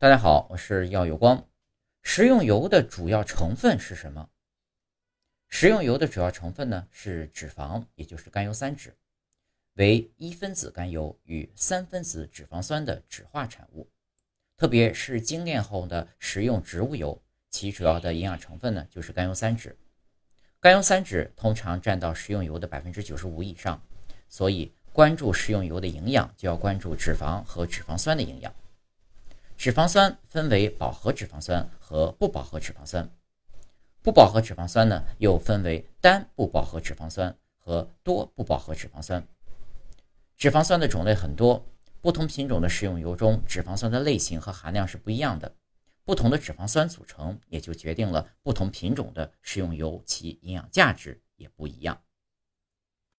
大家好，我是耀有光。食用油的主要成分是什么？食用油的主要成分呢是脂肪，也就是甘油三酯，为一分子甘油与三分子脂肪酸的酯化产物。特别是精炼后的食用植物油，其主要的营养成分呢就是甘油三酯。甘油三酯通常占到食用油的百分之九十五以上，所以关注食用油的营养，就要关注脂肪和脂肪酸的营养。脂肪酸分为饱和脂肪酸和不饱和脂肪酸，不饱和脂肪酸呢又分为单不饱和脂肪酸和多不饱和脂肪酸。脂肪酸的种类很多，不同品种的食用油中脂肪酸的类型和含量是不一样的，不同的脂肪酸组成也就决定了不同品种的食用油其营养价值也不一样。